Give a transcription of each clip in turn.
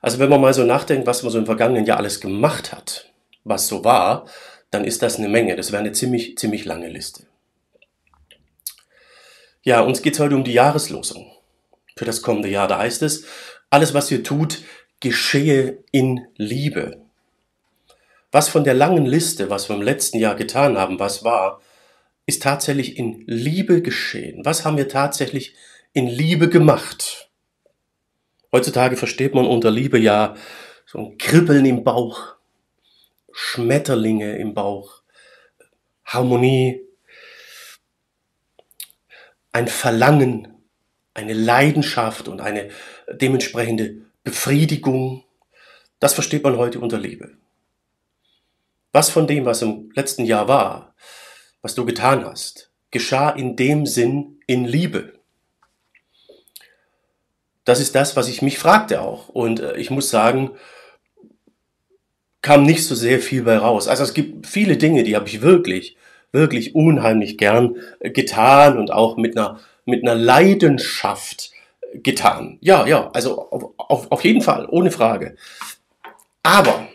Also wenn man mal so nachdenkt, was man so im vergangenen Jahr alles gemacht hat, was so war, dann ist das eine Menge. Das wäre eine ziemlich, ziemlich lange Liste. Ja, uns geht es heute um die Jahreslosung für das kommende Jahr. Da heißt es, alles, was ihr tut, geschehe in Liebe. Was von der langen Liste, was wir im letzten Jahr getan haben, was war, ist tatsächlich in Liebe geschehen. Was haben wir tatsächlich in Liebe gemacht? Heutzutage versteht man unter Liebe ja so ein Kribbeln im Bauch, Schmetterlinge im Bauch, Harmonie, ein Verlangen, eine Leidenschaft und eine dementsprechende Befriedigung. Das versteht man heute unter Liebe. Was von dem, was im letzten Jahr war, was du getan hast, geschah in dem Sinn in Liebe. Das ist das, was ich mich fragte auch. Und äh, ich muss sagen, kam nicht so sehr viel bei raus. Also es gibt viele Dinge, die habe ich wirklich, wirklich unheimlich gern äh, getan und auch mit einer, mit einer Leidenschaft getan. Ja, ja, also auf, auf, auf jeden Fall, ohne Frage. Aber,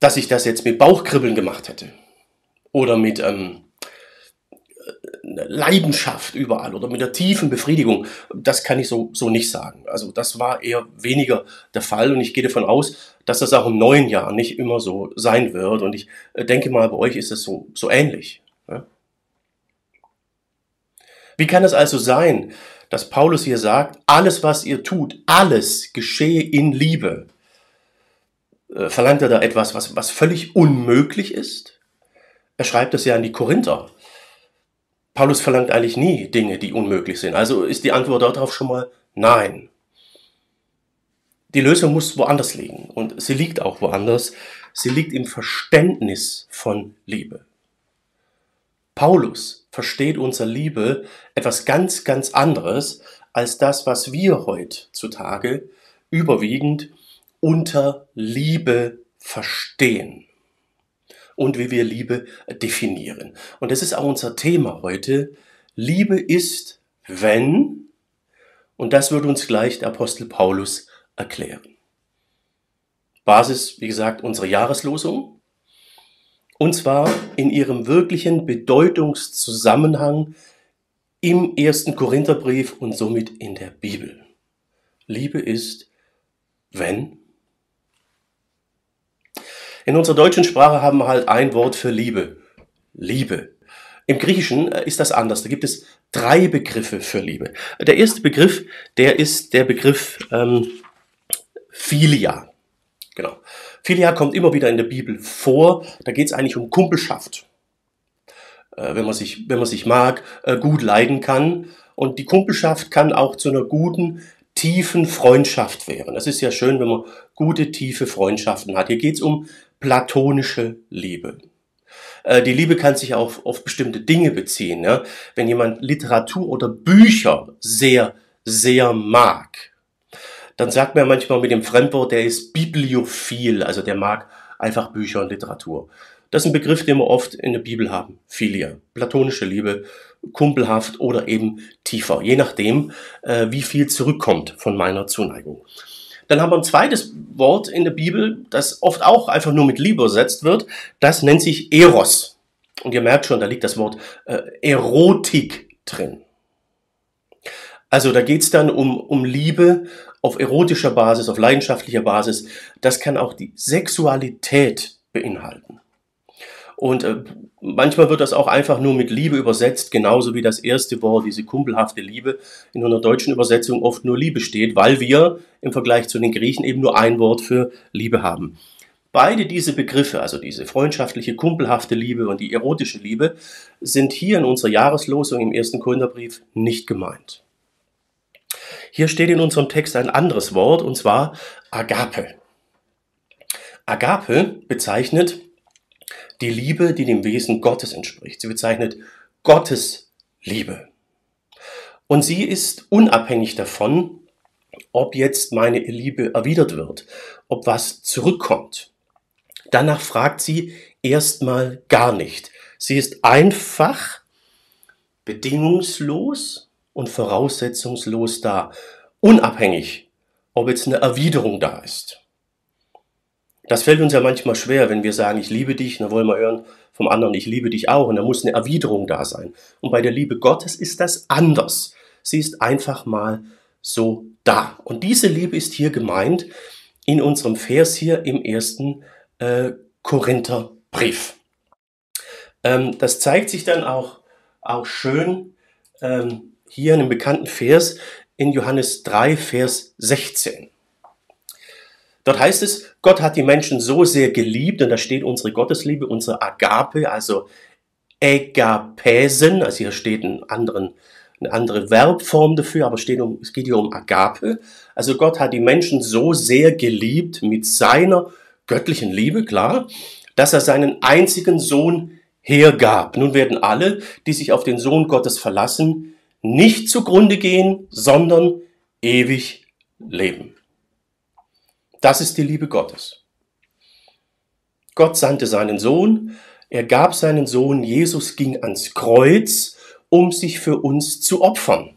dass ich das jetzt mit Bauchkribbeln gemacht hätte oder mit ähm, Leidenschaft überall oder mit der tiefen Befriedigung, das kann ich so, so nicht sagen. Also das war eher weniger der Fall und ich gehe davon aus, dass das auch im neuen Jahr nicht immer so sein wird und ich äh, denke mal, bei euch ist es so, so ähnlich. Wie kann es also sein, dass Paulus hier sagt, alles was ihr tut, alles geschehe in Liebe? Äh, verlangt er da etwas, was, was völlig unmöglich ist? Er schreibt es ja an die Korinther. Paulus verlangt eigentlich nie Dinge, die unmöglich sind. Also ist die Antwort darauf schon mal nein. Die Lösung muss woanders liegen und sie liegt auch woanders. Sie liegt im Verständnis von Liebe. Paulus versteht unser Liebe etwas ganz, ganz anderes als das, was wir heutzutage überwiegend unter Liebe verstehen und wie wir Liebe definieren. Und das ist auch unser Thema heute. Liebe ist, wenn, und das wird uns gleich der Apostel Paulus erklären. Basis, wie gesagt, unserer Jahreslosung. Und zwar in ihrem wirklichen Bedeutungszusammenhang im ersten Korintherbrief und somit in der Bibel. Liebe ist, wenn in unserer deutschen Sprache haben wir halt ein Wort für Liebe. Liebe. Im Griechischen äh, ist das anders. Da gibt es drei Begriffe für Liebe. Der erste Begriff, der ist der Begriff ähm, Philia. Genau. Philia kommt immer wieder in der Bibel vor. Da geht es eigentlich um Kumpelschaft. Äh, wenn, man sich, wenn man sich mag, äh, gut leiden kann. Und die Kumpelschaft kann auch zu einer guten, tiefen Freundschaft werden. Das ist ja schön, wenn man gute, tiefe Freundschaften hat. Hier geht es um platonische Liebe. Äh, die Liebe kann sich auch auf bestimmte Dinge beziehen. Wenn jemand Literatur oder Bücher sehr, sehr mag, dann sagt man manchmal mit dem Fremdwort, der ist bibliophil, also der mag einfach Bücher und Literatur. Das ist ein Begriff, den wir oft in der Bibel haben. Philia, platonische Liebe, kumpelhaft oder eben tiefer, je nachdem, äh, wie viel zurückkommt von meiner Zuneigung. Dann haben wir ein zweites Wort in der Bibel, das oft auch einfach nur mit Liebe ersetzt wird. Das nennt sich Eros. Und ihr merkt schon, da liegt das Wort äh, Erotik drin. Also da geht's dann um, um Liebe auf erotischer Basis, auf leidenschaftlicher Basis. Das kann auch die Sexualität beinhalten. Und äh, manchmal wird das auch einfach nur mit Liebe übersetzt, genauso wie das erste Wort, diese kumpelhafte Liebe, in einer deutschen Übersetzung oft nur Liebe steht, weil wir im Vergleich zu den Griechen eben nur ein Wort für Liebe haben. Beide diese Begriffe, also diese freundschaftliche, kumpelhafte Liebe und die erotische Liebe, sind hier in unserer Jahreslosung im ersten Korintherbrief nicht gemeint. Hier steht in unserem Text ein anderes Wort, und zwar Agape. Agape bezeichnet die Liebe, die dem Wesen Gottes entspricht. Sie bezeichnet Gottes Liebe. Und sie ist unabhängig davon, ob jetzt meine Liebe erwidert wird, ob was zurückkommt. Danach fragt sie erstmal gar nicht. Sie ist einfach bedingungslos und voraussetzungslos da, unabhängig ob jetzt eine Erwiderung da ist. Das fällt uns ja manchmal schwer, wenn wir sagen, ich liebe dich, dann wollen wir hören vom anderen, ich liebe dich auch, und da muss eine Erwiderung da sein. Und bei der Liebe Gottes ist das anders. Sie ist einfach mal so da. Und diese Liebe ist hier gemeint in unserem Vers hier im ersten äh, Korintherbrief. Ähm, das zeigt sich dann auch, auch schön ähm, hier in einem bekannten Vers in Johannes 3, Vers 16. Dort heißt es, Gott hat die Menschen so sehr geliebt, und da steht unsere Gottesliebe, unsere Agape, also Egapesen, also hier steht ein anderen, eine andere Verbform dafür, aber steht um, es geht hier um Agape. Also Gott hat die Menschen so sehr geliebt mit seiner göttlichen Liebe, klar, dass er seinen einzigen Sohn hergab. Nun werden alle, die sich auf den Sohn Gottes verlassen, nicht zugrunde gehen, sondern ewig leben. Das ist die Liebe Gottes. Gott sandte seinen Sohn, er gab seinen Sohn, Jesus ging ans Kreuz, um sich für uns zu opfern.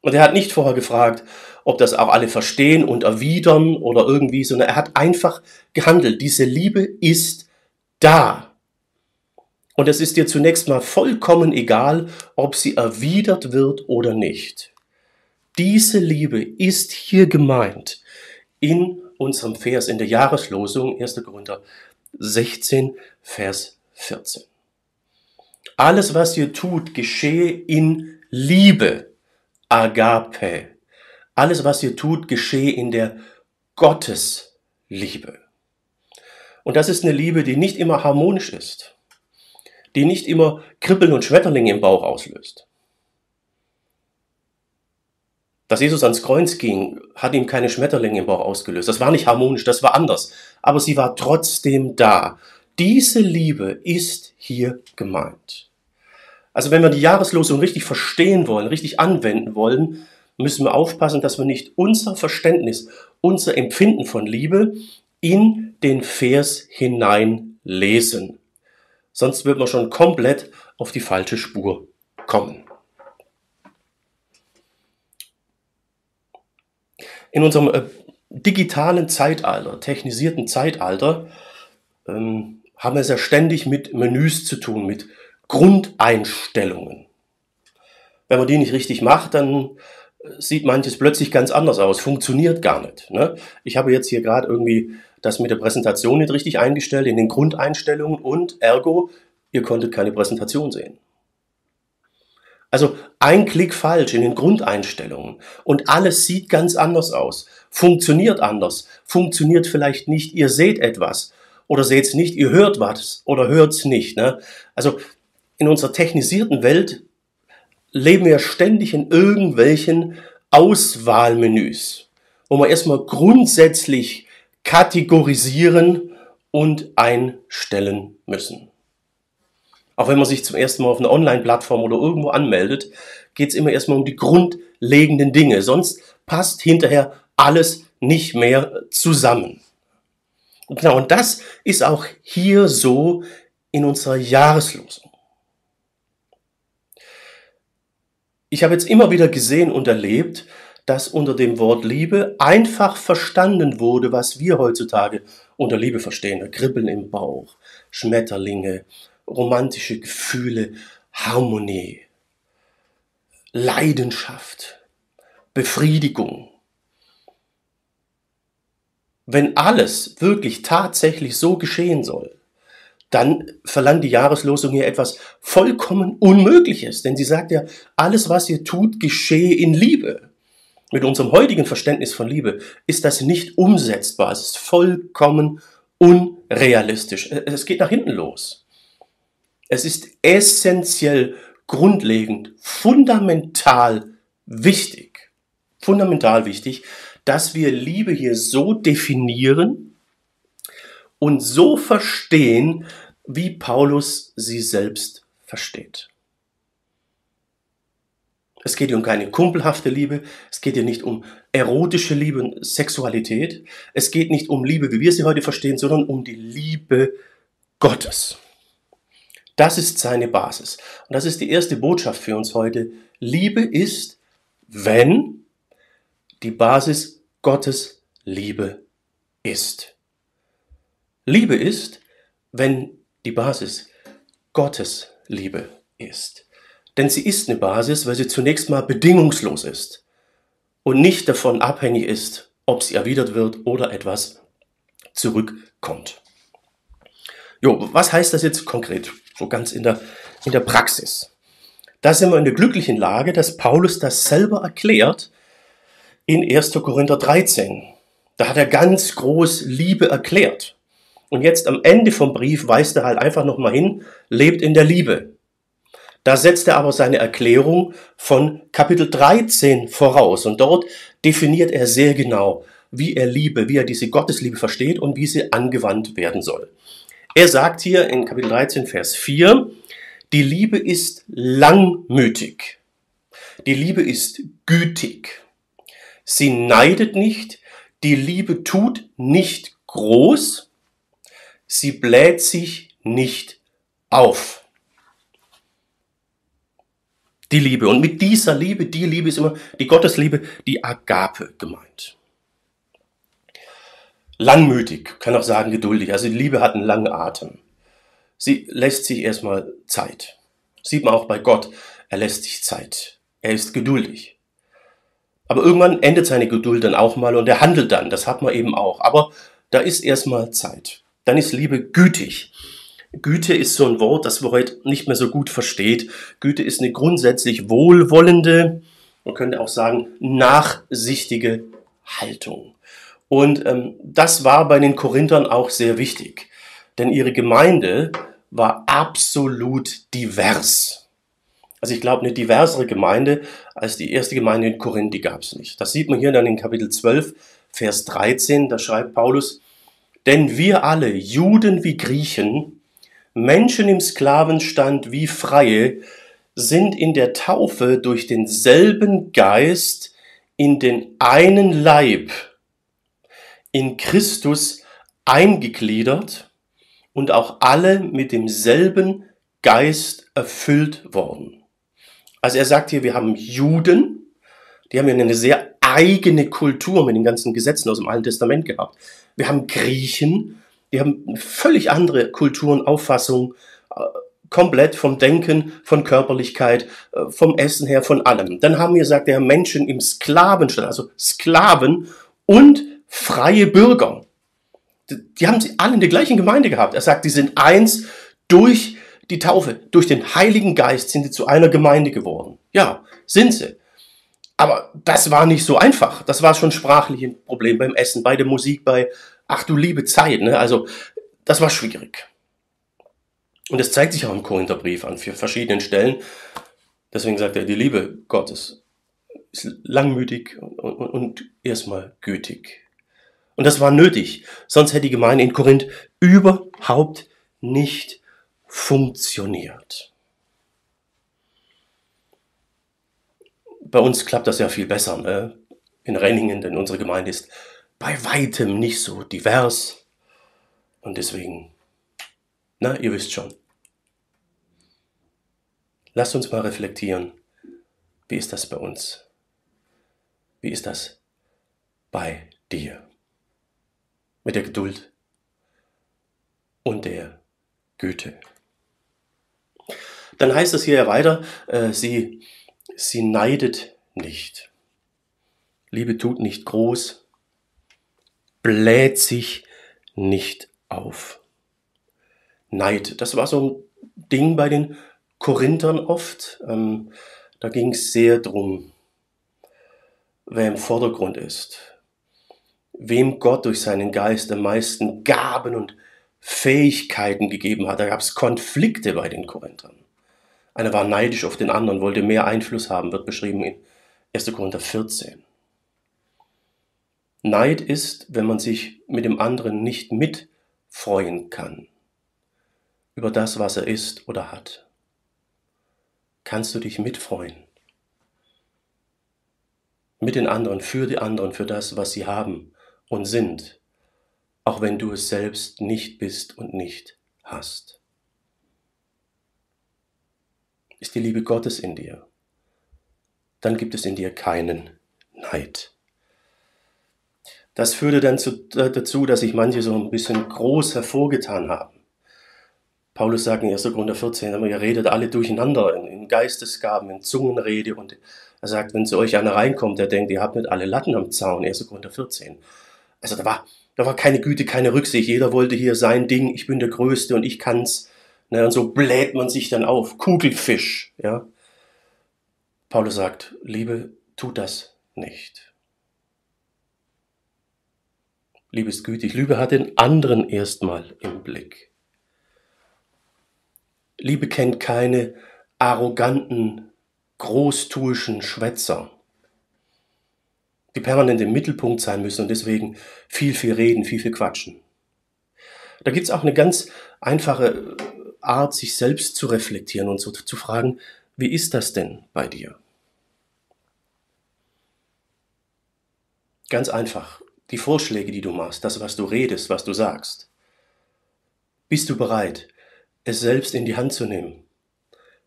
Und er hat nicht vorher gefragt, ob das auch alle verstehen und erwidern oder irgendwie, sondern er hat einfach gehandelt. Diese Liebe ist da. Und es ist dir zunächst mal vollkommen egal, ob sie erwidert wird oder nicht. Diese Liebe ist hier gemeint in unserem Vers in der Jahreslosung 1. Korinther 16, Vers 14. Alles, was ihr tut, geschehe in Liebe, Agape. Alles, was ihr tut, geschehe in der Gottesliebe. Und das ist eine Liebe, die nicht immer harmonisch ist, die nicht immer Kribbeln und Schmetterlinge im Bauch auslöst. Dass Jesus ans Kreuz ging, hat ihm keine Schmetterlinge im Bauch ausgelöst. Das war nicht harmonisch, das war anders. Aber sie war trotzdem da. Diese Liebe ist hier gemeint. Also wenn wir die Jahreslosung richtig verstehen wollen, richtig anwenden wollen, müssen wir aufpassen, dass wir nicht unser Verständnis, unser Empfinden von Liebe in den Vers hinein lesen. Sonst wird man schon komplett auf die falsche Spur kommen. In unserem äh, digitalen Zeitalter, technisierten Zeitalter, ähm, haben wir es ja ständig mit Menüs zu tun, mit Grundeinstellungen. Wenn man die nicht richtig macht, dann äh, sieht manches plötzlich ganz anders aus, funktioniert gar nicht. Ne? Ich habe jetzt hier gerade irgendwie das mit der Präsentation nicht richtig eingestellt in den Grundeinstellungen und ergo, ihr konntet keine Präsentation sehen. Also ein Klick falsch in den Grundeinstellungen und alles sieht ganz anders aus, funktioniert anders, funktioniert vielleicht nicht, ihr seht etwas oder seht es nicht, ihr hört was oder hört es nicht. Ne? Also in unserer technisierten Welt leben wir ständig in irgendwelchen Auswahlmenüs, wo wir erstmal grundsätzlich kategorisieren und einstellen müssen. Auch wenn man sich zum ersten Mal auf einer Online-Plattform oder irgendwo anmeldet, geht es immer erstmal um die grundlegenden Dinge. Sonst passt hinterher alles nicht mehr zusammen. Und genau, und das ist auch hier so in unserer Jahreslosung. Ich habe jetzt immer wieder gesehen und erlebt, dass unter dem Wort Liebe einfach verstanden wurde, was wir heutzutage unter Liebe verstehen. Kribbeln im Bauch, Schmetterlinge, romantische Gefühle, Harmonie, Leidenschaft, Befriedigung. Wenn alles wirklich tatsächlich so geschehen soll, dann verlangt die Jahreslosung hier etwas vollkommen Unmögliches. Denn sie sagt ja, alles, was ihr tut, geschehe in Liebe. Mit unserem heutigen Verständnis von Liebe ist das nicht umsetzbar. Es ist vollkommen unrealistisch. Es geht nach hinten los. Es ist essentiell, grundlegend, fundamental wichtig, fundamental wichtig, dass wir Liebe hier so definieren und so verstehen, wie Paulus sie selbst versteht. Es geht hier um keine kumpelhafte Liebe, es geht hier nicht um erotische Liebe und Sexualität, es geht nicht um Liebe, wie wir sie heute verstehen, sondern um die Liebe Gottes. Das ist seine Basis. Und das ist die erste Botschaft für uns heute. Liebe ist, wenn die Basis Gottes Liebe ist. Liebe ist, wenn die Basis Gottes Liebe ist. Denn sie ist eine Basis, weil sie zunächst mal bedingungslos ist und nicht davon abhängig ist, ob sie erwidert wird oder etwas zurückkommt. Jo, was heißt das jetzt konkret? So ganz in der, in der Praxis. Da sind wir in der glücklichen Lage, dass Paulus das selber erklärt in 1. Korinther 13. Da hat er ganz groß Liebe erklärt. Und jetzt am Ende vom Brief weist er halt einfach nochmal hin, lebt in der Liebe. Da setzt er aber seine Erklärung von Kapitel 13 voraus. Und dort definiert er sehr genau, wie er Liebe, wie er diese Gottesliebe versteht und wie sie angewandt werden soll. Er sagt hier in Kapitel 13, Vers 4, die Liebe ist langmütig. Die Liebe ist gütig. Sie neidet nicht. Die Liebe tut nicht groß. Sie bläht sich nicht auf. Die Liebe. Und mit dieser Liebe, die Liebe ist immer die Gottesliebe, die Agape gemeint langmütig, kann auch sagen geduldig. Also die Liebe hat einen langen Atem. Sie lässt sich erstmal Zeit. Sieht man auch bei Gott, er lässt sich Zeit. Er ist geduldig. Aber irgendwann endet seine Geduld dann auch mal und er handelt dann. Das hat man eben auch. Aber da ist erstmal Zeit. Dann ist Liebe gütig. Güte ist so ein Wort, das man heute nicht mehr so gut versteht. Güte ist eine grundsätzlich wohlwollende, man könnte auch sagen, nachsichtige Haltung. Und ähm, das war bei den Korinthern auch sehr wichtig, denn ihre Gemeinde war absolut divers. Also ich glaube, eine diversere Gemeinde als die erste Gemeinde in Korinth, die gab es nicht. Das sieht man hier dann in Kapitel 12, Vers 13, da schreibt Paulus, denn wir alle, Juden wie Griechen, Menschen im Sklavenstand wie Freie, sind in der Taufe durch denselben Geist in den einen Leib in Christus eingegliedert und auch alle mit demselben Geist erfüllt worden. Also er sagt hier, wir haben Juden, die haben ja eine sehr eigene Kultur mit den ganzen Gesetzen aus dem Alten Testament gehabt. Wir haben Griechen, die haben völlig andere Kultur und Auffassung, äh, komplett vom Denken, von Körperlichkeit, äh, vom Essen her, von allem. Dann haben wir, sagt er, Menschen im Sklavenstand, also Sklaven und freie Bürger. Die haben sie alle in der gleichen Gemeinde gehabt. Er sagt, die sind eins durch die Taufe, durch den Heiligen Geist sind sie zu einer Gemeinde geworden. Ja, sind sie. Aber das war nicht so einfach. Das war schon sprachlich ein Problem beim Essen, bei der Musik, bei, ach du liebe Zeit. Ne? Also, das war schwierig. Und das zeigt sich auch im Korintherbrief an vier verschiedenen Stellen. Deswegen sagt er, die Liebe Gottes ist langmütig und, und, und erstmal gütig. Und das war nötig, sonst hätte die Gemeinde in Korinth überhaupt nicht funktioniert. Bei uns klappt das ja viel besser ne? in Renningen, denn unsere Gemeinde ist bei weitem nicht so divers. Und deswegen, na, ihr wisst schon. Lasst uns mal reflektieren. Wie ist das bei uns? Wie ist das bei dir? Mit der Geduld und der Güte. Dann heißt es hier weiter, äh, sie, sie neidet nicht. Liebe tut nicht groß, bläht sich nicht auf. Neid, das war so ein Ding bei den Korinthern oft. Ähm, da ging es sehr drum, wer im Vordergrund ist wem Gott durch seinen Geist am meisten Gaben und Fähigkeiten gegeben hat. Da gab es Konflikte bei den Korinthern. Einer war neidisch auf den anderen, wollte mehr Einfluss haben, wird beschrieben in 1. Korinther 14. Neid ist, wenn man sich mit dem anderen nicht mitfreuen kann über das, was er ist oder hat. Kannst du dich mitfreuen? Mit den anderen, für die anderen, für das, was sie haben und sind, auch wenn du es selbst nicht bist und nicht hast. Ist die Liebe Gottes in dir, dann gibt es in dir keinen Neid. Das führte dann zu, dazu, dass sich manche so ein bisschen groß hervorgetan haben. Paulus sagt in 1. Korinther 14, ihr redet alle durcheinander in, Geistesgaben, in Zungenrede und er sagt, wenn zu euch einer reinkommt, der denkt, ihr habt nicht alle Latten am Zaun, 1. Korinther 14. Also da war, da war keine Güte, keine Rücksicht. Jeder wollte hier sein Ding, ich bin der Größte und ich kann's. Ne, und so bläht man sich dann auf. Kugelfisch, ja. Paulus sagt, Liebe, tut das nicht. Liebe ist gütig. Liebe hat den anderen erstmal im Blick. Liebe kennt keine arroganten, großtuischen Schwätzer, die permanent im Mittelpunkt sein müssen und deswegen viel, viel reden, viel, viel quatschen. Da gibt es auch eine ganz einfache Art, sich selbst zu reflektieren und so zu fragen, wie ist das denn bei dir? Ganz einfach. Die Vorschläge, die du machst, das, was du redest, was du sagst. Bist du bereit, es selbst in die Hand zu nehmen?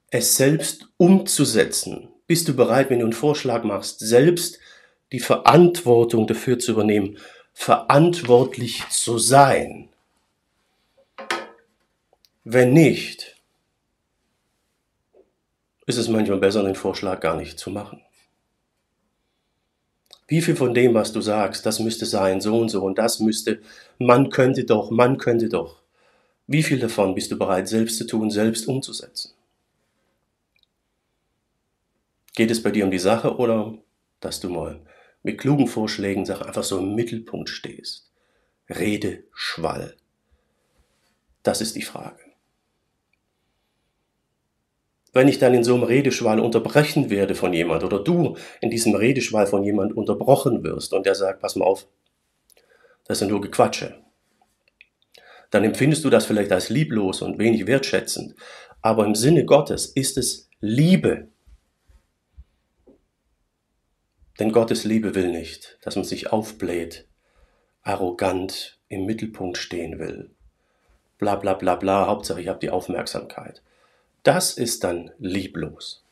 Es selbst umzusetzen? Bist du bereit, wenn du einen Vorschlag machst, selbst die Verantwortung dafür zu übernehmen, verantwortlich zu sein? Wenn nicht, ist es manchmal besser, den Vorschlag gar nicht zu machen. Wie viel von dem, was du sagst, das müsste sein, so und so und das müsste, man könnte doch, man könnte doch. Wie viel davon bist du bereit, selbst zu tun, selbst umzusetzen? Geht es bei dir um die Sache oder dass du mal mit klugen Vorschlägen Sachen einfach so im Mittelpunkt stehst? Rede Schwall. Das ist die Frage wenn ich dann in so einem Redeschwall unterbrechen werde von jemand oder du in diesem Redeschwall von jemand unterbrochen wirst und der sagt, pass mal auf, das sind nur Gequatsche, dann empfindest du das vielleicht als lieblos und wenig wertschätzend, aber im Sinne Gottes ist es Liebe. Denn Gottes Liebe will nicht, dass man sich aufbläht, arrogant im Mittelpunkt stehen will. Bla bla bla bla, Hauptsache ich habe die Aufmerksamkeit. Das ist dann lieblos.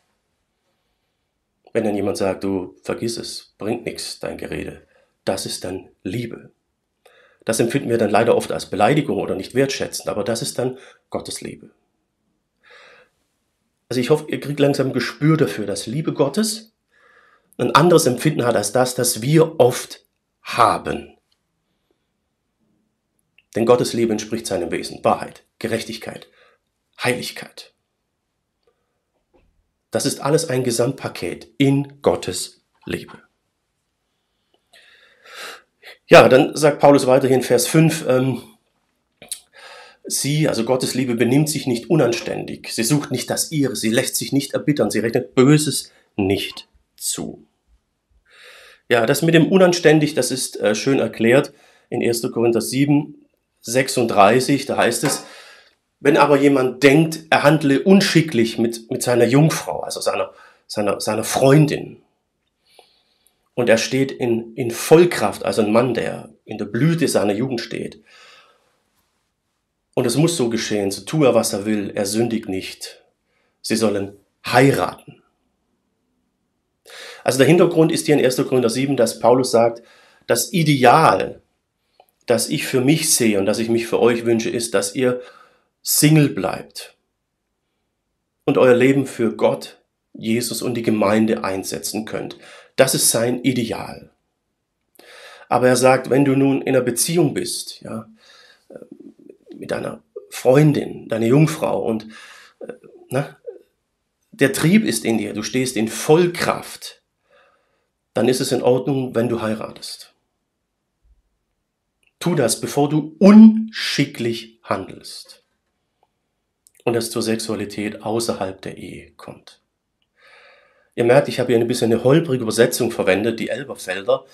Wenn dann jemand sagt, du vergiss es, bringt nichts, dein Gerede, das ist dann Liebe. Das empfinden wir dann leider oft als Beleidigung oder nicht wertschätzend, aber das ist dann Gottes Liebe. Also ich hoffe, ihr kriegt langsam ein Gespür dafür, dass Liebe Gottes ein anderes Empfinden hat als das, das wir oft haben. Denn Gottes Liebe entspricht seinem Wesen, Wahrheit, Gerechtigkeit, Heiligkeit. Das ist alles ein Gesamtpaket in Gottes Liebe. Ja, dann sagt Paulus weiterhin Vers 5, ähm, sie, also Gottes Liebe, benimmt sich nicht unanständig, sie sucht nicht das ihre, sie lässt sich nicht erbittern, sie rechnet Böses nicht zu. Ja, das mit dem unanständig, das ist äh, schön erklärt in 1. Korinther 7, 36, da heißt es, wenn aber jemand denkt, er handle unschicklich mit, mit seiner Jungfrau, also seiner, seiner, seiner Freundin, und er steht in, in Vollkraft, also ein Mann, der in der Blüte seiner Jugend steht, und es muss so geschehen, so tue er, was er will, er sündigt nicht. Sie sollen heiraten. Also der Hintergrund ist hier in 1. Korinther 7, dass Paulus sagt, das Ideal, das ich für mich sehe und das ich mich für euch wünsche, ist, dass ihr Single bleibt und euer Leben für Gott, Jesus und die Gemeinde einsetzen könnt. Das ist sein Ideal. Aber er sagt, wenn du nun in einer Beziehung bist, ja, mit deiner Freundin, deiner Jungfrau und äh, na, der Trieb ist in dir, du stehst in Vollkraft, dann ist es in Ordnung, wenn du heiratest. Tu das, bevor du unschicklich handelst und es zur Sexualität außerhalb der Ehe kommt. Ihr merkt, ich habe hier ein bisschen eine holprige Übersetzung verwendet, die Elberfelder,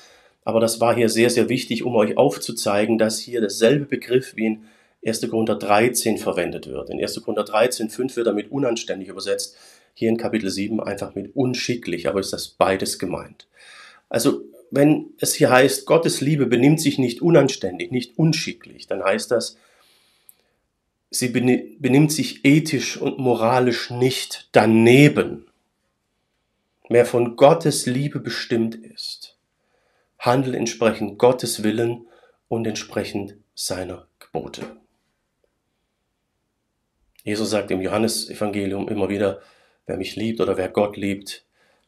aber das war hier sehr, sehr wichtig, um euch aufzuzeigen, dass hier derselbe Begriff wie in 1. Korinther 13 verwendet wird. In 1. Korinther 13, 5 wird damit unanständig übersetzt, hier in Kapitel 7 einfach mit unschicklich, aber ist das beides gemeint. Also, wenn es hier heißt, Gottes Liebe benimmt sich nicht unanständig, nicht unschicklich, dann heißt das, sie benimmt sich ethisch und moralisch nicht daneben, mehr von Gottes Liebe bestimmt ist. handle entsprechend Gottes Willen und entsprechend seiner Gebote. Jesus sagt im Johannesevangelium immer wieder, wer mich liebt oder wer Gott liebt,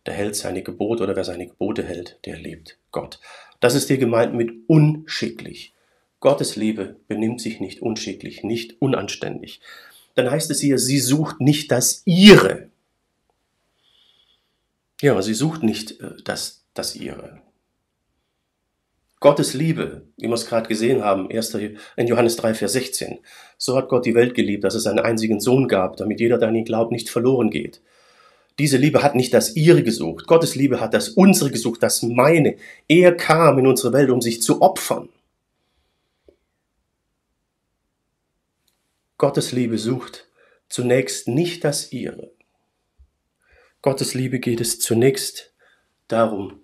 der hält seine Gebote oder wer seine Gebote hält, der liebt Gott. Das ist hier gemeint mit unschicklich. Gottes Liebe benimmt sich nicht unschicklich, nicht unanständig. Dann heißt es hier, sie sucht nicht das ihre. Ja, sie sucht nicht äh, das, das ihre. Gottes Liebe, wie wir es gerade gesehen haben, in Johannes 3, Vers 16. So hat Gott die Welt geliebt, dass es einen einzigen Sohn gab, damit jeder, der an ihn glaubt, nicht verloren geht. Diese Liebe hat nicht das ihre gesucht. Gottes Liebe hat das unsere gesucht, das meine. Er kam in unsere Welt, um sich zu opfern. Gottes Liebe sucht zunächst nicht das ihre. Gottes Liebe geht es zunächst darum,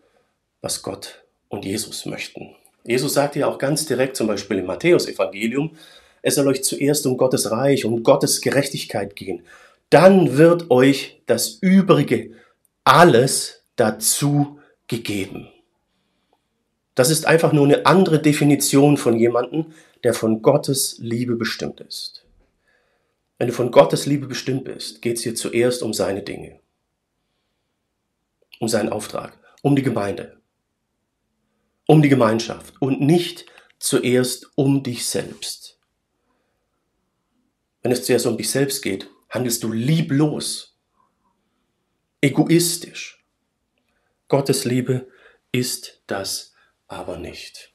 was Gott und Jesus möchten. Jesus sagt ja auch ganz direkt, zum Beispiel im Matthäusevangelium, es soll euch zuerst um Gottes Reich, um Gottes Gerechtigkeit gehen. Dann wird euch das Übrige alles dazu gegeben. Das ist einfach nur eine andere Definition von jemandem, der von Gottes Liebe bestimmt ist. Wenn du von Gottes Liebe bestimmt bist, geht es hier zuerst um seine Dinge, um seinen Auftrag, um die Gemeinde, um die Gemeinschaft und nicht zuerst um dich selbst. Wenn es zuerst um dich selbst geht, handelst du lieblos, egoistisch. Gottes Liebe ist das aber nicht.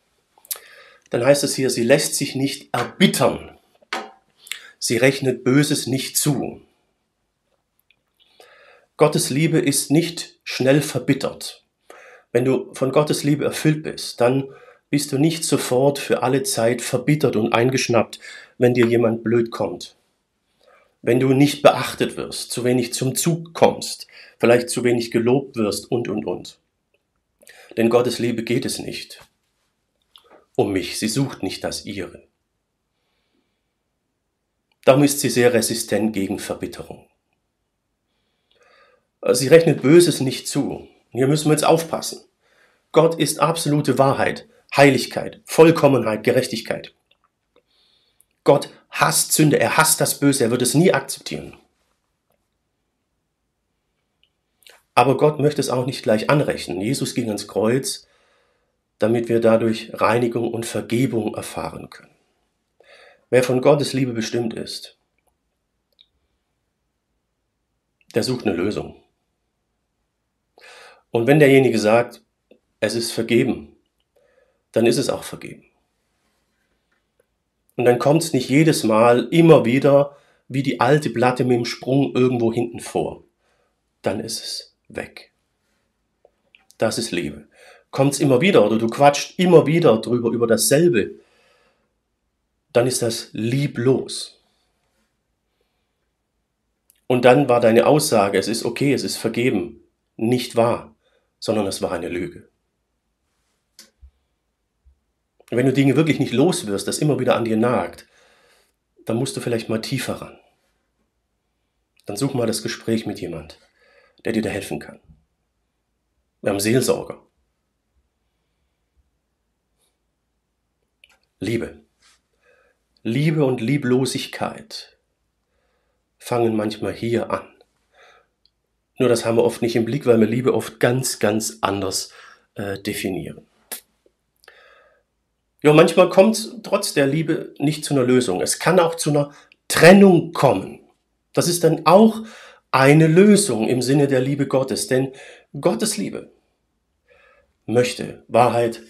Dann heißt es hier, sie lässt sich nicht erbittern. Sie rechnet Böses nicht zu. Gottes Liebe ist nicht schnell verbittert. Wenn du von Gottes Liebe erfüllt bist, dann bist du nicht sofort für alle Zeit verbittert und eingeschnappt, wenn dir jemand blöd kommt. Wenn du nicht beachtet wirst, zu wenig zum Zug kommst, vielleicht zu wenig gelobt wirst und, und, und. Denn Gottes Liebe geht es nicht um mich, sie sucht nicht das ihre. Darum ist sie sehr resistent gegen Verbitterung. Sie rechnet Böses nicht zu. Hier müssen wir jetzt aufpassen. Gott ist absolute Wahrheit, Heiligkeit, Vollkommenheit, Gerechtigkeit. Gott hasst Sünde, er hasst das Böse, er wird es nie akzeptieren. Aber Gott möchte es auch nicht gleich anrechnen. Jesus ging ans Kreuz, damit wir dadurch Reinigung und Vergebung erfahren können. Wer von Gottes Liebe bestimmt ist, der sucht eine Lösung. Und wenn derjenige sagt, es ist vergeben, dann ist es auch vergeben. Und dann kommt es nicht jedes Mal immer wieder wie die alte Platte mit dem Sprung irgendwo hinten vor. Dann ist es weg. Das ist Liebe. Kommt es immer wieder oder du quatscht immer wieder drüber, über dasselbe, dann ist das lieblos. Und dann war deine Aussage, es ist okay, es ist vergeben, nicht wahr sondern es war eine Lüge. Wenn du Dinge wirklich nicht los wirst, das immer wieder an dir nagt, dann musst du vielleicht mal tiefer ran. Dann such mal das Gespräch mit jemand, der dir da helfen kann. Wir haben Seelsorger. Liebe. Liebe und Lieblosigkeit fangen manchmal hier an. Nur das haben wir oft nicht im Blick, weil wir Liebe oft ganz, ganz anders äh, definieren. Ja, manchmal kommt es trotz der Liebe nicht zu einer Lösung. Es kann auch zu einer Trennung kommen. Das ist dann auch eine Lösung im Sinne der Liebe Gottes, denn Gottes Liebe möchte Wahrheit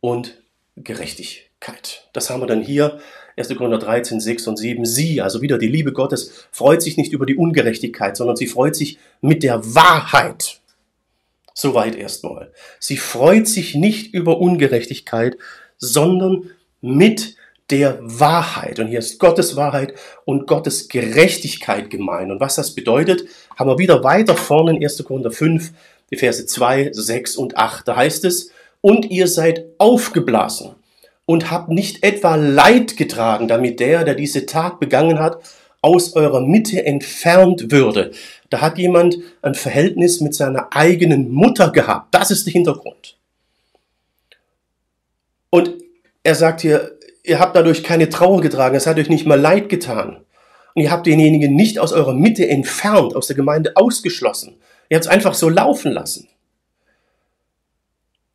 und Gerechtigkeit. Das haben wir dann hier 1. Korinther 13, 6 und 7. Sie, also wieder die Liebe Gottes, freut sich nicht über die Ungerechtigkeit, sondern sie freut sich mit der Wahrheit. Soweit erstmal. Sie freut sich nicht über Ungerechtigkeit, sondern mit der Wahrheit. Und hier ist Gottes Wahrheit und Gottes Gerechtigkeit gemeint. Und was das bedeutet, haben wir wieder weiter vorne in 1. Korinther 5, die Verse 2, 6 und 8. Da heißt es, und ihr seid aufgeblasen und habt nicht etwa Leid getragen, damit der, der diese Tat begangen hat, aus eurer Mitte entfernt würde. Da hat jemand ein Verhältnis mit seiner eigenen Mutter gehabt. Das ist der Hintergrund. Und er sagt hier, ihr habt dadurch keine Trauer getragen, es hat euch nicht mal leid getan. Und ihr habt denjenigen nicht aus eurer Mitte entfernt, aus der Gemeinde ausgeschlossen. Ihr habt es einfach so laufen lassen.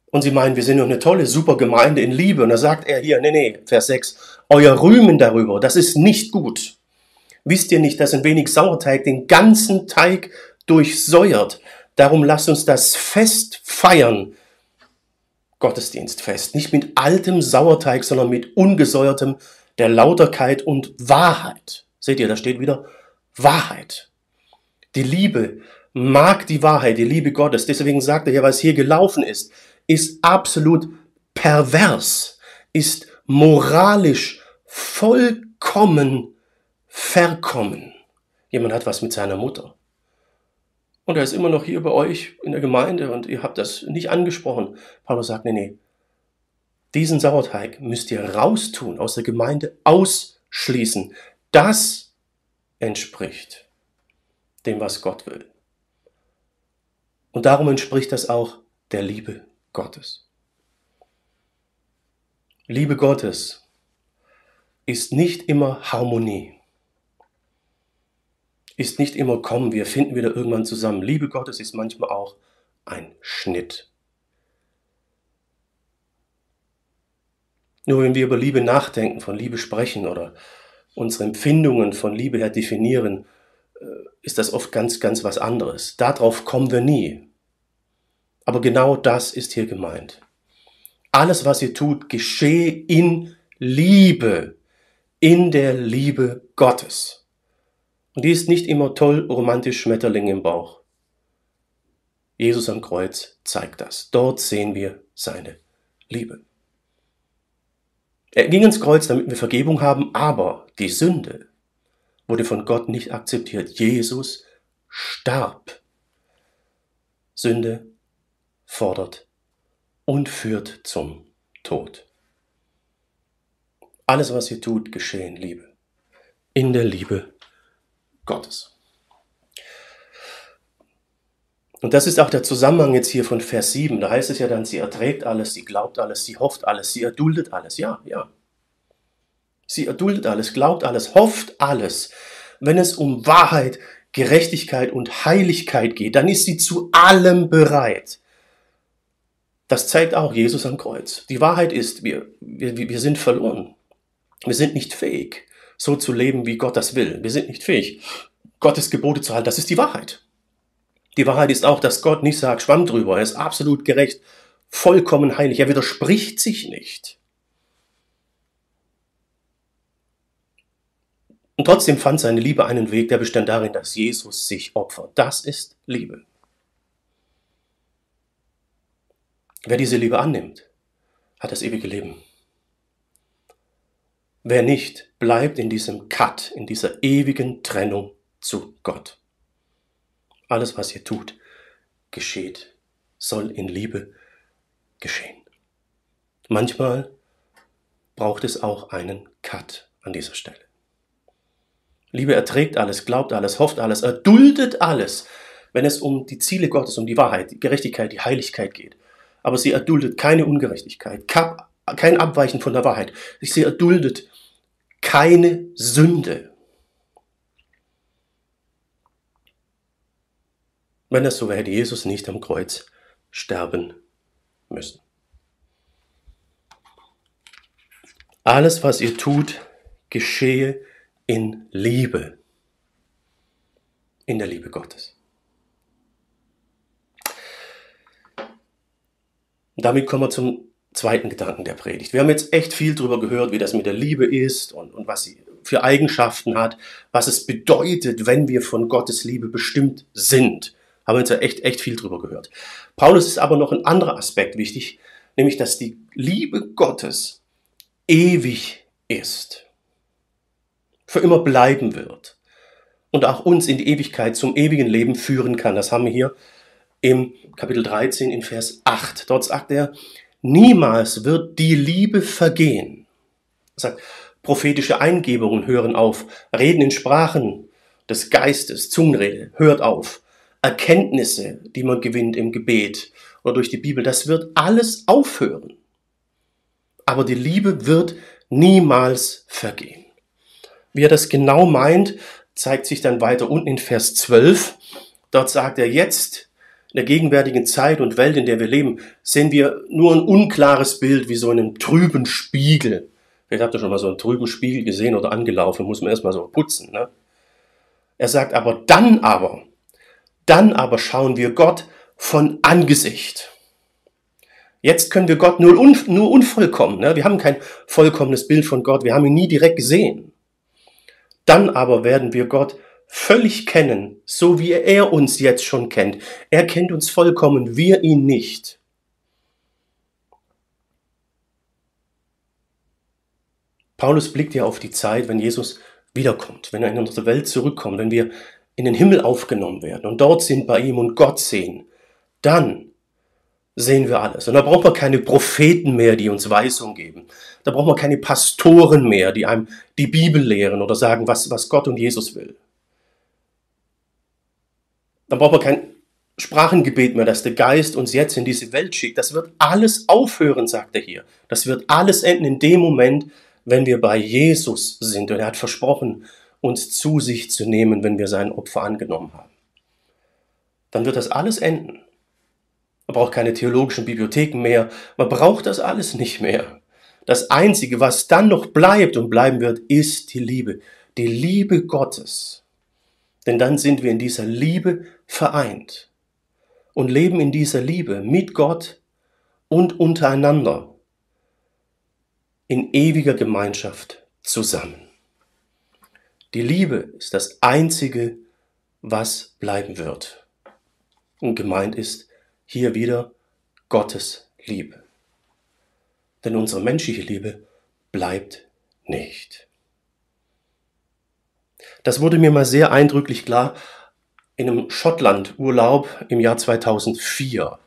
Und sie meinen, wir sind doch eine tolle, super Gemeinde in Liebe. Und da sagt er hier, nee, nee, Vers 6, euer Rühmen darüber, das ist nicht gut. Wisst ihr nicht, dass ein wenig Sauerteig den ganzen Teig durchsäuert? Darum lasst uns das Fest feiern. Gottesdienstfest. Nicht mit altem Sauerteig, sondern mit ungesäuertem der Lauterkeit und Wahrheit. Seht ihr, da steht wieder Wahrheit. Die Liebe mag die Wahrheit, die Liebe Gottes. Deswegen sagt er ja, was hier gelaufen ist ist absolut pervers, ist moralisch vollkommen verkommen. Jemand hat was mit seiner Mutter. Und er ist immer noch hier bei euch in der Gemeinde und ihr habt das nicht angesprochen. Paulus sagt, nee, nee, diesen Sauerteig müsst ihr raustun, aus der Gemeinde ausschließen. Das entspricht dem, was Gott will. Und darum entspricht das auch der Liebe Gottes. Liebe Gottes ist nicht immer Harmonie, ist nicht immer kommen, wir finden wieder irgendwann zusammen. Liebe Gottes ist manchmal auch ein Schnitt. Nur wenn wir über Liebe nachdenken, von Liebe sprechen oder unsere Empfindungen von Liebe her definieren, äh, ist das oft ganz, ganz was anderes. Darauf kommen wir nie. Aber genau das ist hier gemeint. Alles, was ihr tut, geschehe in Liebe, in der Liebe Gottes. Und die ist nicht immer toll, romantisch Schmetterling im Bauch. Jesus am Kreuz zeigt das. Dort sehen wir seine Liebe. Er ging ins Kreuz, damit wir Vergebung haben, aber die Sünde wurde von Gott nicht akzeptiert. Jesus starb. Sünde fordert und führt zum Tod. Alles, was ihr tut, geschehe in Liebe. In der Liebe Gottes. Und das ist auch der Zusammenhang jetzt hier von Vers 7. Da heißt es ja dann, sie erträgt alles, sie glaubt alles, sie hofft alles, sie erduldet alles. Ja, ja. Sie erduldet alles, glaubt alles, hofft alles. Wenn es um Wahrheit, Gerechtigkeit und Heiligkeit geht, dann ist sie zu allem bereit. Das zeigt auch Jesus am Kreuz. Die Wahrheit ist, wir, wir, wir sind verloren. Wir sind nicht fähig, so zu leben, wie Gott das will. Wir sind nicht fähig, Gottes Gebote zu halten. Das ist die Wahrheit. Die Wahrheit ist auch, dass Gott nicht sagt, schwamm drüber. Er ist absolut gerecht, vollkommen heilig. Er widerspricht sich nicht. Und trotzdem fand seine Liebe einen Weg, der bestand darin, dass Jesus sich opfert. Das ist Liebe. Wer diese Liebe annimmt, hat das ewige Leben. Wer nicht, bleibt in diesem Cut, in dieser ewigen Trennung zu Gott. Alles, was ihr tut, geschieht, soll in Liebe geschehen. Manchmal braucht es auch einen Cut an dieser Stelle. Liebe erträgt alles, glaubt alles, hofft alles, erduldet alles, wenn es um die Ziele Gottes, um die Wahrheit, die Gerechtigkeit, die Heiligkeit geht aber sie erduldet keine Ungerechtigkeit, kein Abweichen von der Wahrheit. Sie erduldet keine Sünde. Wenn das so wäre, hätte Jesus nicht am Kreuz sterben müssen. Alles, was ihr tut, geschehe in Liebe, in der Liebe Gottes. Damit kommen wir zum zweiten Gedanken der Predigt. Wir haben jetzt echt viel darüber gehört, wie das mit der Liebe ist und, und was sie für Eigenschaften hat, was es bedeutet, wenn wir von Gottes Liebe bestimmt sind. Haben wir jetzt ja echt, echt viel darüber gehört. Paulus ist aber noch ein anderer Aspekt wichtig, nämlich, dass die Liebe Gottes ewig ist, für immer bleiben wird und auch uns in die Ewigkeit zum ewigen Leben führen kann. Das haben wir hier im Kapitel 13 in Vers 8. Dort sagt er, niemals wird die Liebe vergehen. Er sagt, prophetische Eingebungen hören auf, Reden in Sprachen des Geistes, Zungenrede hört auf, Erkenntnisse, die man gewinnt im Gebet oder durch die Bibel, das wird alles aufhören. aber die Liebe wird niemals vergehen. Wie er das genau meint, zeigt sich dann weiter unten in Vers 12. Dort sagt er, jetzt in der gegenwärtigen Zeit und Welt, in der wir leben, sehen wir nur ein unklares Bild wie so einen trüben Spiegel. Vielleicht habt ihr schon mal so einen trüben Spiegel gesehen oder angelaufen, muss man erstmal so putzen. Ne? Er sagt aber, dann aber, dann aber schauen wir Gott von Angesicht. Jetzt können wir Gott nur, un, nur unvollkommen. Ne? Wir haben kein vollkommenes Bild von Gott, wir haben ihn nie direkt gesehen. Dann aber werden wir Gott völlig kennen, so wie er uns jetzt schon kennt. Er kennt uns vollkommen, wir ihn nicht. Paulus blickt ja auf die Zeit, wenn Jesus wiederkommt, wenn er in unsere Welt zurückkommt, wenn wir in den Himmel aufgenommen werden und dort sind bei ihm und Gott sehen. Dann sehen wir alles. Und da braucht man keine Propheten mehr, die uns Weisung geben. Da braucht man keine Pastoren mehr, die einem die Bibel lehren oder sagen, was, was Gott und Jesus will. Dann braucht man kein Sprachengebet mehr, dass der Geist uns jetzt in diese Welt schickt. Das wird alles aufhören, sagt er hier. Das wird alles enden in dem Moment, wenn wir bei Jesus sind. Und er hat versprochen, uns zu sich zu nehmen, wenn wir sein Opfer angenommen haben. Dann wird das alles enden. Man braucht keine theologischen Bibliotheken mehr. Man braucht das alles nicht mehr. Das Einzige, was dann noch bleibt und bleiben wird, ist die Liebe. Die Liebe Gottes. Denn dann sind wir in dieser Liebe vereint und leben in dieser Liebe mit Gott und untereinander in ewiger Gemeinschaft zusammen. Die Liebe ist das Einzige, was bleiben wird. Und gemeint ist hier wieder Gottes Liebe. Denn unsere menschliche Liebe bleibt nicht. Das wurde mir mal sehr eindrücklich klar in einem Schottland-Urlaub im Jahr 2004.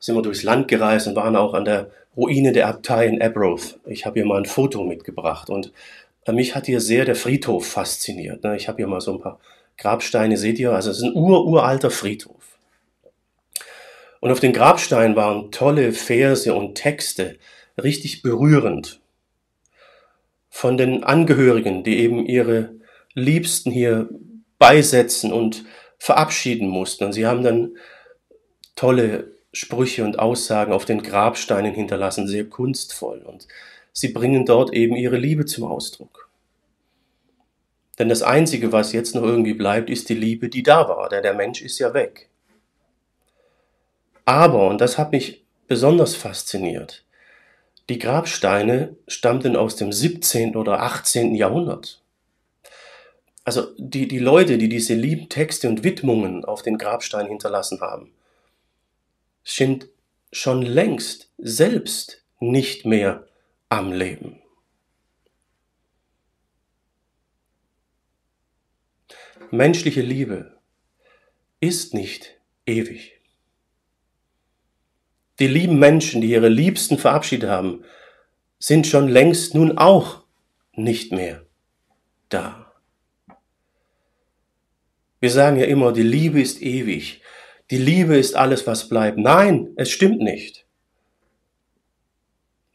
Sind wir durchs Land gereist und waren auch an der Ruine der Abtei in Arbroath. Ich habe hier mal ein Foto mitgebracht und äh, mich hat hier sehr der Friedhof fasziniert. Ne? Ich habe hier mal so ein paar Grabsteine, seht ihr? Also es ist ein ururalter Friedhof. Und auf den Grabsteinen waren tolle Verse und Texte, richtig berührend. Von den Angehörigen, die eben ihre Liebsten hier beisetzen und verabschieden mussten. Und sie haben dann tolle Sprüche und Aussagen auf den Grabsteinen hinterlassen, sehr kunstvoll. Und sie bringen dort eben ihre Liebe zum Ausdruck. Denn das Einzige, was jetzt noch irgendwie bleibt, ist die Liebe, die da war, denn der Mensch ist ja weg. Aber, und das hat mich besonders fasziniert, die Grabsteine stammten aus dem 17. oder 18. Jahrhundert. Also die, die Leute, die diese lieben Texte und Widmungen auf den Grabstein hinterlassen haben, sind schon längst selbst nicht mehr am Leben. Menschliche Liebe ist nicht ewig. Die lieben Menschen, die ihre Liebsten verabschiedet haben, sind schon längst nun auch nicht mehr da. Wir sagen ja immer, die Liebe ist ewig. Die Liebe ist alles, was bleibt. Nein, es stimmt nicht.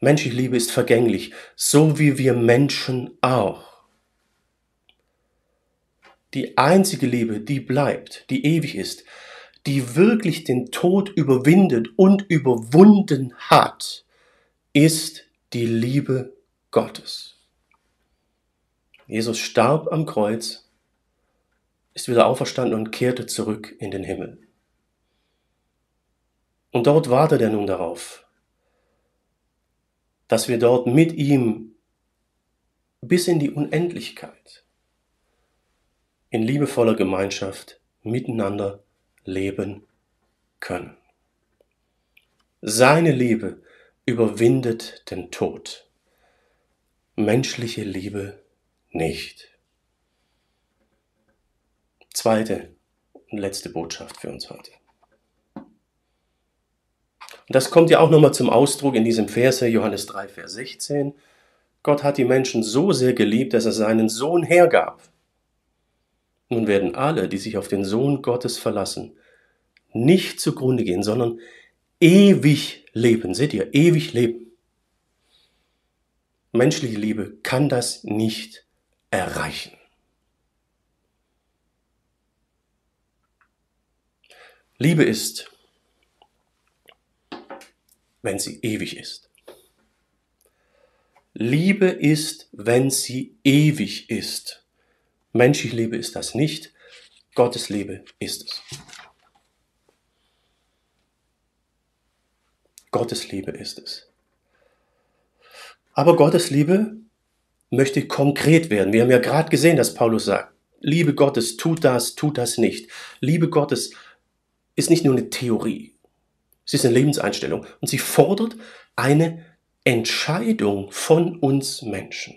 Menschliche Liebe ist vergänglich, so wie wir Menschen auch. Die einzige Liebe, die bleibt, die ewig ist, die wirklich den Tod überwindet und überwunden hat, ist die Liebe Gottes. Jesus starb am Kreuz ist wieder auferstanden und kehrte zurück in den Himmel. Und dort wartet er nun darauf, dass wir dort mit ihm bis in die Unendlichkeit in liebevoller Gemeinschaft miteinander leben können. Seine Liebe überwindet den Tod, menschliche Liebe nicht. Zweite und letzte Botschaft für uns heute. Und das kommt ja auch nochmal zum Ausdruck in diesem Verse Johannes 3, Vers 16. Gott hat die Menschen so sehr geliebt, dass er seinen Sohn hergab. Nun werden alle, die sich auf den Sohn Gottes verlassen, nicht zugrunde gehen, sondern ewig leben. Seht ihr, ewig leben. menschliche Liebe kann das nicht erreichen. Liebe ist, wenn sie ewig ist. Liebe ist, wenn sie ewig ist. Menschliche Liebe ist das nicht, Gottes Liebe ist es. Gottes Liebe ist es. Aber Gottes Liebe möchte konkret werden. Wir haben ja gerade gesehen, dass Paulus sagt, Liebe Gottes tut das, tut das nicht. Liebe Gottes ist nicht nur eine Theorie, es ist eine Lebenseinstellung und sie fordert eine Entscheidung von uns Menschen.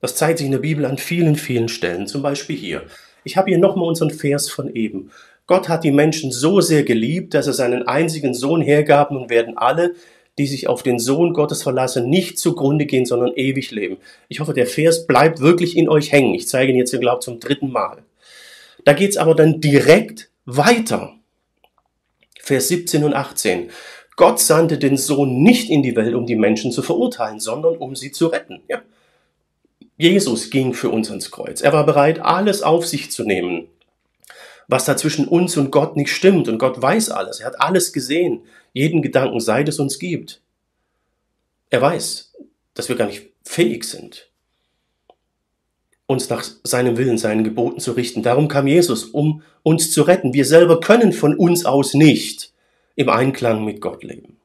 Das zeigt sich in der Bibel an vielen, vielen Stellen, zum Beispiel hier. Ich habe hier nochmal unseren Vers von eben. Gott hat die Menschen so sehr geliebt, dass er seinen einzigen Sohn hergab, nun werden alle, die sich auf den Sohn Gottes verlassen, nicht zugrunde gehen, sondern ewig leben. Ich hoffe, der Vers bleibt wirklich in euch hängen. Ich zeige ihn jetzt, ich glaube zum dritten Mal. Da geht es aber dann direkt weiter. Vers 17 und 18. Gott sandte den Sohn nicht in die Welt, um die Menschen zu verurteilen, sondern um sie zu retten. Ja. Jesus ging für uns ans Kreuz. Er war bereit, alles auf sich zu nehmen, was da zwischen uns und Gott nicht stimmt. Und Gott weiß alles. Er hat alles gesehen. Jeden Gedanken, seit es uns gibt. Er weiß, dass wir gar nicht fähig sind, uns nach seinem Willen, seinen Geboten zu richten. Darum kam Jesus, um uns zu retten. Wir selber können von uns aus nicht im Einklang mit Gott leben.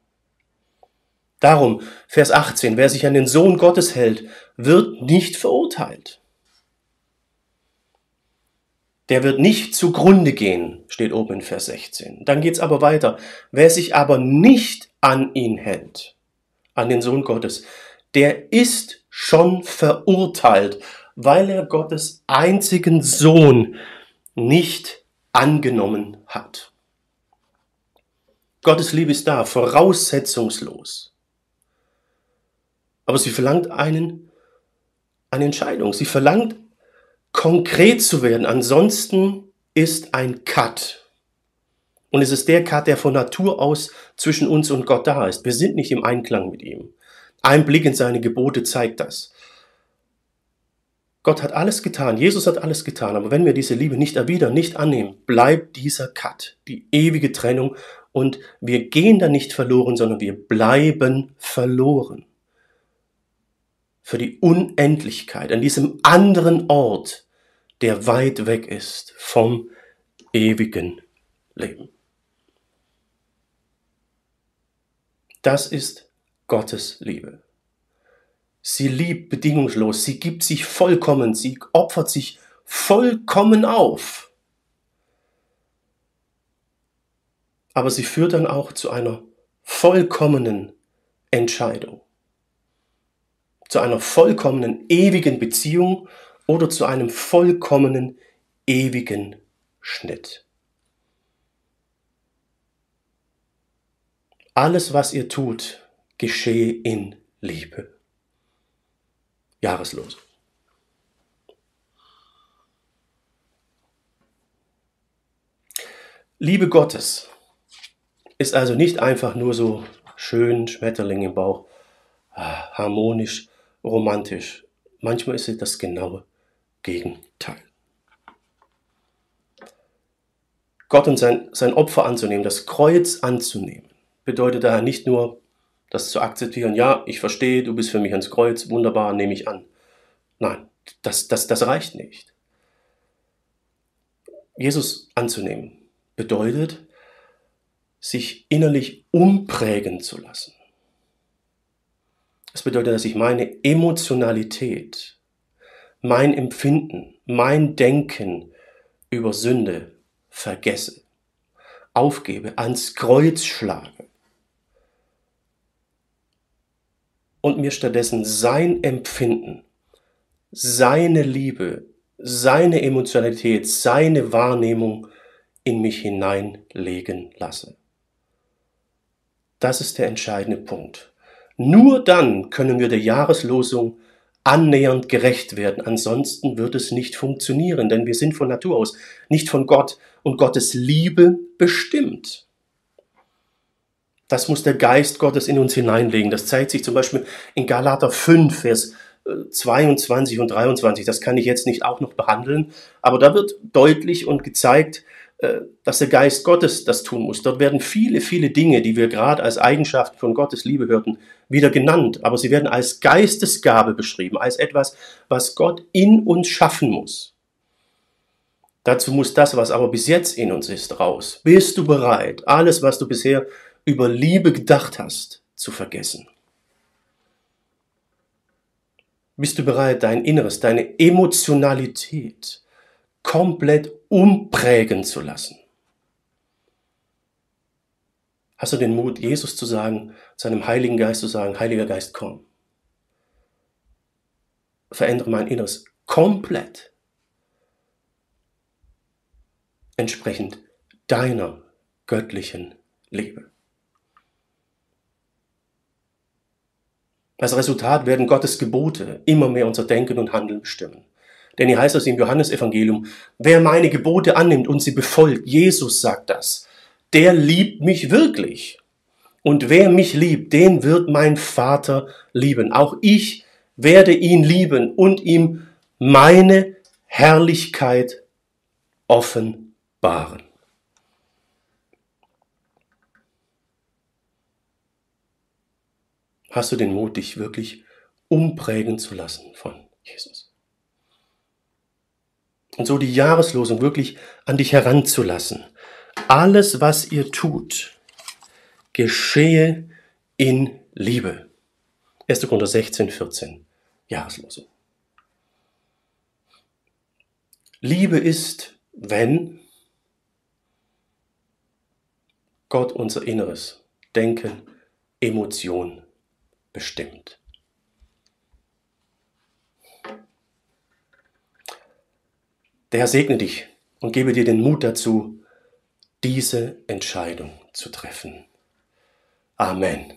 Darum, Vers 18, wer sich an den Sohn Gottes hält, wird nicht verurteilt. Der wird nicht zugrunde gehen, steht oben in Vers 16. Dann geht's aber weiter. Wer sich aber nicht an ihn hält, an den Sohn Gottes, der ist schon verurteilt, weil er Gottes einzigen Sohn nicht angenommen hat. Gottes Liebe ist da, voraussetzungslos. Aber sie verlangt einen, eine Entscheidung. Sie verlangt konkret zu werden. Ansonsten ist ein Cut. Und es ist der Cut, der von Natur aus zwischen uns und Gott da ist. Wir sind nicht im Einklang mit ihm. Ein Blick in seine Gebote zeigt das. Gott hat alles getan, Jesus hat alles getan, aber wenn wir diese Liebe nicht erwidern, nicht annehmen, bleibt dieser Cut, die ewige Trennung und wir gehen da nicht verloren, sondern wir bleiben verloren. Für die Unendlichkeit, an diesem anderen Ort, der weit weg ist vom ewigen Leben. Das ist Gottes Liebe. Sie liebt bedingungslos, sie gibt sich vollkommen, sie opfert sich vollkommen auf. aber sie führt dann auch zu einer vollkommenen Entscheidung, zu einer vollkommenen ewigen Beziehung oder zu einem vollkommenen ewigen Schnitt. Alles, was ihr tut, geschehe in Liebe. Jahreslos. Liebe Gottes ist also nicht einfach nur so schön, Schmetterling im Bauch, ah, harmonisch, romantisch. Manchmal ist es das genaue Gegenteil. Gott und sein, sein Opfer anzunehmen, das Kreuz anzunehmen, bedeutet daher nicht nur, das zu akzeptieren, ja, ich verstehe, du bist für mich ans Kreuz, wunderbar, nehme ich an. Nein, das, das, das reicht nicht. Jesus anzunehmen bedeutet, sich innerlich umprägen zu lassen. Das bedeutet, dass ich meine Emotionalität, mein Empfinden, mein Denken über Sünde vergesse, aufgebe, ans Kreuz schlage und mir stattdessen sein Empfinden, seine Liebe, seine Emotionalität, seine Wahrnehmung in mich hineinlegen lasse. Das ist der entscheidende Punkt. Nur dann können wir der Jahreslosung annähernd gerecht werden. Ansonsten wird es nicht funktionieren, denn wir sind von Natur aus nicht von Gott und Gottes Liebe bestimmt. Das muss der Geist Gottes in uns hineinlegen. Das zeigt sich zum Beispiel in Galater 5, Vers 22 äh, und 23. Das kann ich jetzt nicht auch noch behandeln, aber da wird deutlich und gezeigt, äh, dass der Geist Gottes das tun muss. Dort werden viele, viele Dinge, die wir gerade als Eigenschaften von Gottes Liebe hörten, wieder genannt, aber sie werden als Geistesgabe beschrieben, als etwas, was Gott in uns schaffen muss. Dazu muss das, was aber bis jetzt in uns ist, raus. Bist du bereit, alles, was du bisher über Liebe gedacht hast, zu vergessen? Bist du bereit, dein Inneres, deine Emotionalität komplett umprägen zu lassen? Hast du den Mut, Jesus zu sagen, seinem Heiligen Geist zu sagen, Heiliger Geist, komm. Verändere mein Inneres komplett. Entsprechend deiner göttlichen Liebe. Als Resultat werden Gottes Gebote immer mehr unser Denken und Handeln bestimmen. Denn hier heißt es im Johannesevangelium, wer meine Gebote annimmt und sie befolgt, Jesus sagt das, der liebt mich wirklich. Und wer mich liebt, den wird mein Vater lieben. Auch ich werde ihn lieben und ihm meine Herrlichkeit offenbaren. Hast du den Mut, dich wirklich umprägen zu lassen von Jesus? Und so die Jahreslosung wirklich an dich heranzulassen. Alles, was ihr tut, geschehe in Liebe. 1. Korinther 16, 14. Jahreslosung. Liebe ist, wenn Gott unser Inneres, Denken, Emotion bestimmt. Der Herr segne dich und gebe dir den Mut dazu, diese Entscheidung zu treffen. Amen.